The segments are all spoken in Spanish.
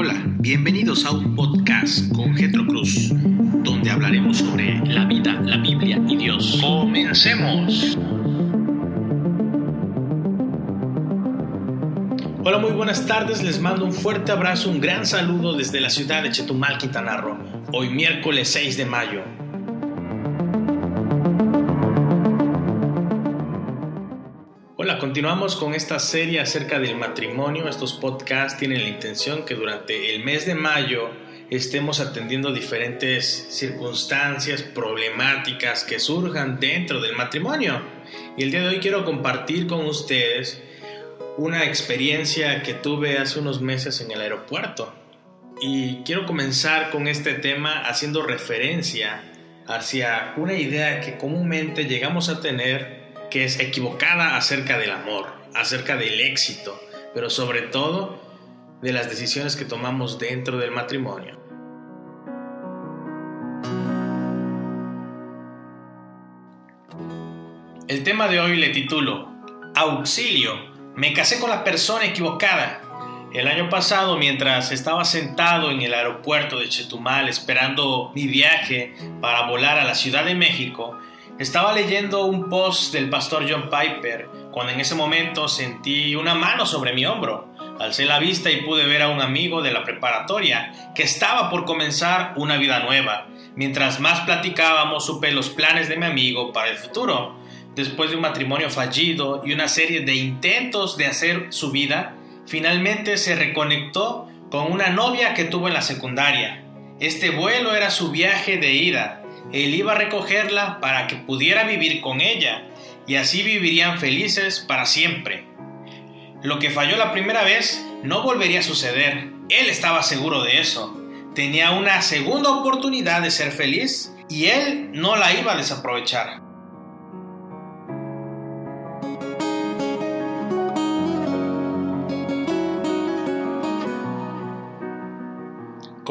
Hola, bienvenidos a un podcast con Getro Cruz, donde hablaremos sobre la vida, la Biblia y Dios. ¡Comencemos! Hola, muy buenas tardes. Les mando un fuerte abrazo, un gran saludo desde la ciudad de Chetumal, Quintana Roo. Hoy miércoles 6 de mayo. Hola, continuamos con esta serie acerca del matrimonio. Estos podcasts tienen la intención que durante el mes de mayo estemos atendiendo diferentes circunstancias, problemáticas que surjan dentro del matrimonio. Y el día de hoy quiero compartir con ustedes una experiencia que tuve hace unos meses en el aeropuerto. Y quiero comenzar con este tema haciendo referencia hacia una idea que comúnmente llegamos a tener que es equivocada acerca del amor, acerca del éxito, pero sobre todo de las decisiones que tomamos dentro del matrimonio. El tema de hoy le titulo Auxilio, me casé con la persona equivocada. El año pasado, mientras estaba sentado en el aeropuerto de Chetumal esperando mi viaje para volar a la Ciudad de México, estaba leyendo un post del pastor John Piper cuando en ese momento sentí una mano sobre mi hombro. Alcé la vista y pude ver a un amigo de la preparatoria que estaba por comenzar una vida nueva. Mientras más platicábamos supe los planes de mi amigo para el futuro. Después de un matrimonio fallido y una serie de intentos de hacer su vida, finalmente se reconectó con una novia que tuvo en la secundaria. Este vuelo era su viaje de ida él iba a recogerla para que pudiera vivir con ella y así vivirían felices para siempre. Lo que falló la primera vez no volvería a suceder. Él estaba seguro de eso. Tenía una segunda oportunidad de ser feliz y él no la iba a desaprovechar.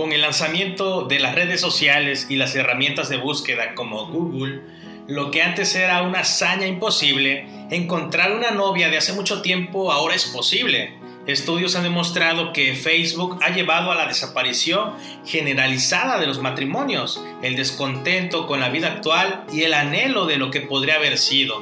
Con el lanzamiento de las redes sociales y las herramientas de búsqueda como Google, lo que antes era una hazaña imposible, encontrar una novia de hace mucho tiempo ahora es posible. Estudios han demostrado que Facebook ha llevado a la desaparición generalizada de los matrimonios, el descontento con la vida actual y el anhelo de lo que podría haber sido.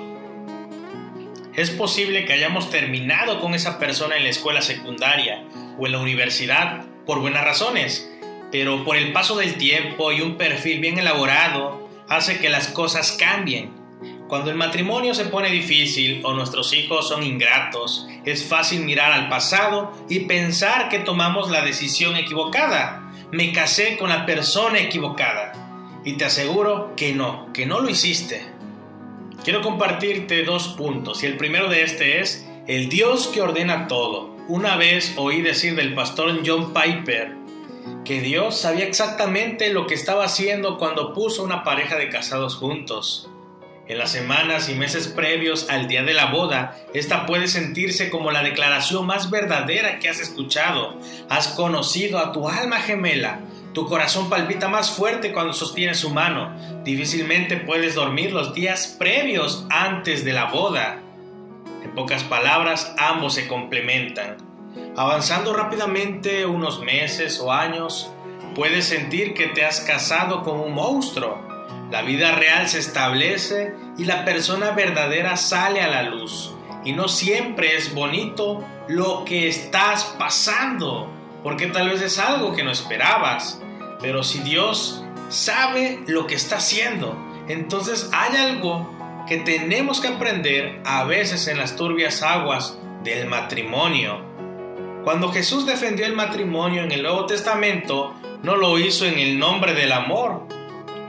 Es posible que hayamos terminado con esa persona en la escuela secundaria o en la universidad por buenas razones, pero por el paso del tiempo y un perfil bien elaborado hace que las cosas cambien. Cuando el matrimonio se pone difícil o nuestros hijos son ingratos, es fácil mirar al pasado y pensar que tomamos la decisión equivocada. Me casé con la persona equivocada. Y te aseguro que no, que no lo hiciste. Quiero compartirte dos puntos y el primero de este es el Dios que ordena todo. Una vez oí decir del pastor John Piper que Dios sabía exactamente lo que estaba haciendo cuando puso una pareja de casados juntos. En las semanas y meses previos al día de la boda, esta puede sentirse como la declaración más verdadera que has escuchado. Has conocido a tu alma gemela. Tu corazón palpita más fuerte cuando sostienes su mano. Difícilmente puedes dormir los días previos antes de la boda. En pocas palabras, ambos se complementan. Avanzando rápidamente unos meses o años, puedes sentir que te has casado con un monstruo. La vida real se establece y la persona verdadera sale a la luz. Y no siempre es bonito lo que estás pasando, porque tal vez es algo que no esperabas. Pero si Dios sabe lo que está haciendo, entonces hay algo que tenemos que aprender a veces en las turbias aguas del matrimonio cuando Jesús defendió el matrimonio en el Nuevo Testamento, no lo hizo en el nombre del amor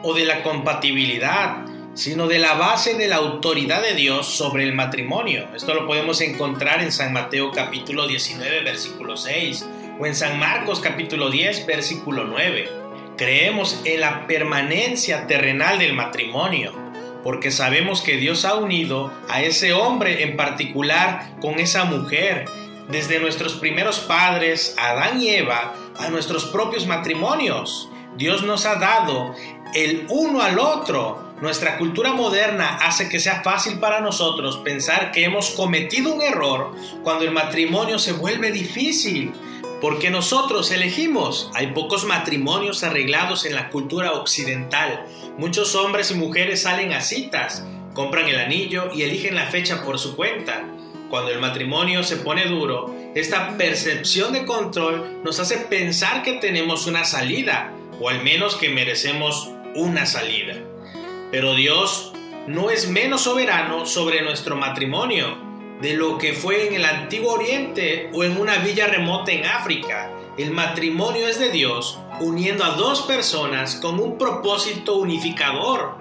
o de la compatibilidad, sino de la base de la autoridad de Dios sobre el matrimonio. Esto lo podemos encontrar en San Mateo capítulo 19, versículo 6, o en San Marcos capítulo 10, versículo 9. Creemos en la permanencia terrenal del matrimonio, porque sabemos que Dios ha unido a ese hombre en particular con esa mujer desde nuestros primeros padres, Adán y Eva, a nuestros propios matrimonios. Dios nos ha dado el uno al otro. Nuestra cultura moderna hace que sea fácil para nosotros pensar que hemos cometido un error cuando el matrimonio se vuelve difícil. porque nosotros elegimos. Hay pocos matrimonios arreglados en la cultura occidental. Muchos hombres y mujeres salen a citas, compran el anillo y eligen la fecha por su cuenta. Cuando el matrimonio se pone duro, esta percepción de control nos hace pensar que tenemos una salida, o al menos que merecemos una salida. Pero Dios no es menos soberano sobre nuestro matrimonio de lo que fue en el antiguo Oriente o en una villa remota en África. El matrimonio es de Dios uniendo a dos personas con un propósito unificador.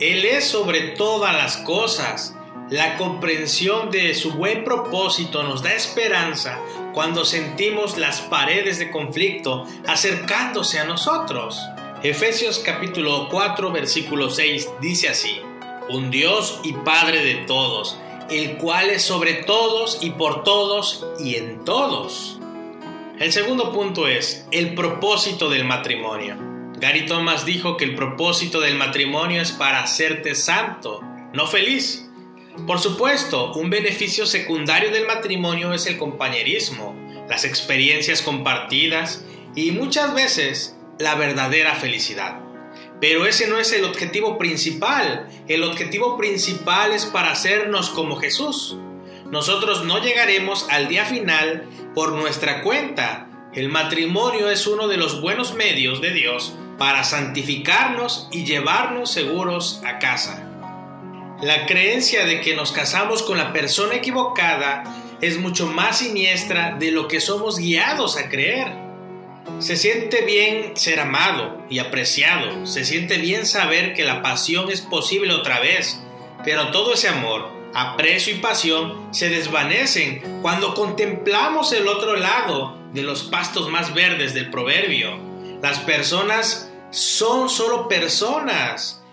Él es sobre todas las cosas. La comprensión de su buen propósito nos da esperanza cuando sentimos las paredes de conflicto acercándose a nosotros. Efesios capítulo 4 versículo 6 dice así, un Dios y Padre de todos, el cual es sobre todos y por todos y en todos. El segundo punto es el propósito del matrimonio. Gary Thomas dijo que el propósito del matrimonio es para hacerte santo, no feliz. Por supuesto, un beneficio secundario del matrimonio es el compañerismo, las experiencias compartidas y muchas veces la verdadera felicidad. Pero ese no es el objetivo principal. El objetivo principal es para hacernos como Jesús. Nosotros no llegaremos al día final por nuestra cuenta. El matrimonio es uno de los buenos medios de Dios para santificarnos y llevarnos seguros a casa. La creencia de que nos casamos con la persona equivocada es mucho más siniestra de lo que somos guiados a creer. Se siente bien ser amado y apreciado, se siente bien saber que la pasión es posible otra vez, pero todo ese amor, aprecio y pasión se desvanecen cuando contemplamos el otro lado de los pastos más verdes del proverbio. Las personas son solo personas.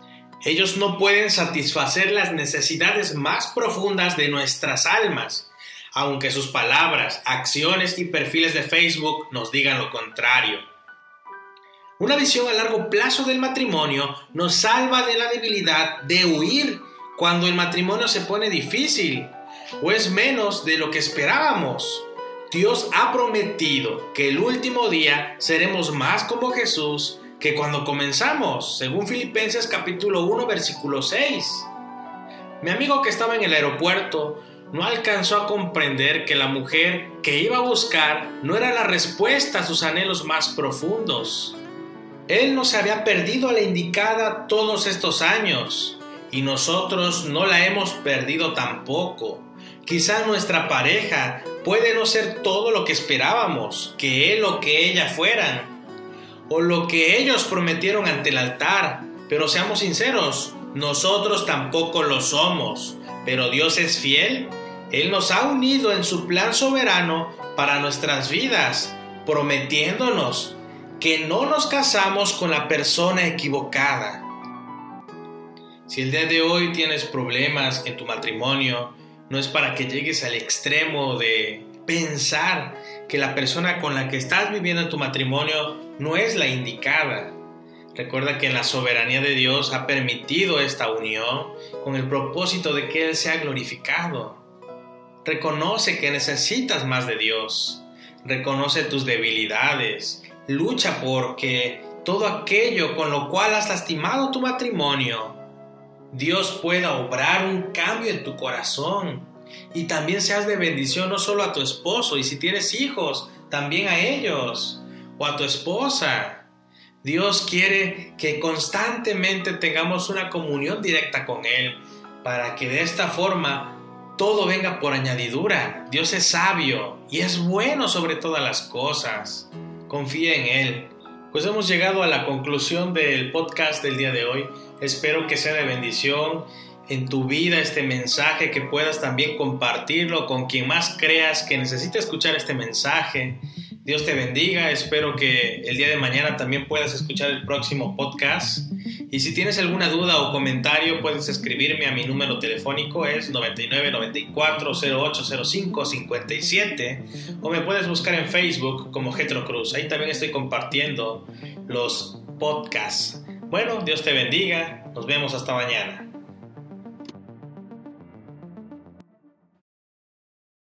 Ellos no pueden satisfacer las necesidades más profundas de nuestras almas aunque sus palabras, acciones y perfiles de Facebook nos digan lo contrario. Una visión a largo plazo del matrimonio nos salva de la debilidad de huir cuando el matrimonio se pone difícil o es menos de lo que esperábamos. Dios ha prometido que el último día seremos más como Jesús que cuando comenzamos, según Filipenses capítulo 1 versículo 6. Mi amigo que estaba en el aeropuerto no alcanzó a comprender que la mujer que iba a buscar no era la respuesta a sus anhelos más profundos. Él no se había perdido a la indicada todos estos años y nosotros no la hemos perdido tampoco. Quizá nuestra pareja puede no ser todo lo que esperábamos, que él o que ella fueran, o lo que ellos prometieron ante el altar, pero seamos sinceros, nosotros tampoco lo somos, pero Dios es fiel. Él nos ha unido en su plan soberano para nuestras vidas, prometiéndonos que no nos casamos con la persona equivocada. Si el día de hoy tienes problemas en tu matrimonio, no es para que llegues al extremo de pensar que la persona con la que estás viviendo tu matrimonio no es la indicada. Recuerda que la soberanía de Dios ha permitido esta unión con el propósito de que Él sea glorificado. Reconoce que necesitas más de Dios. Reconoce tus debilidades. Lucha porque todo aquello con lo cual has lastimado tu matrimonio, Dios pueda obrar un cambio en tu corazón. Y también seas de bendición no solo a tu esposo, y si tienes hijos, también a ellos, o a tu esposa. Dios quiere que constantemente tengamos una comunión directa con Él, para que de esta forma todo venga por añadidura. Dios es sabio y es bueno sobre todas las cosas. Confía en Él. Pues hemos llegado a la conclusión del podcast del día de hoy. Espero que sea de bendición en tu vida este mensaje, que puedas también compartirlo con quien más creas que necesite escuchar este mensaje. Dios te bendiga, espero que el día de mañana también puedas escuchar el próximo podcast. Y si tienes alguna duda o comentario, puedes escribirme a mi número telefónico, es 99 94 57 o me puedes buscar en Facebook como Getro Cruz. Ahí también estoy compartiendo los podcasts. Bueno, Dios te bendiga, nos vemos hasta mañana.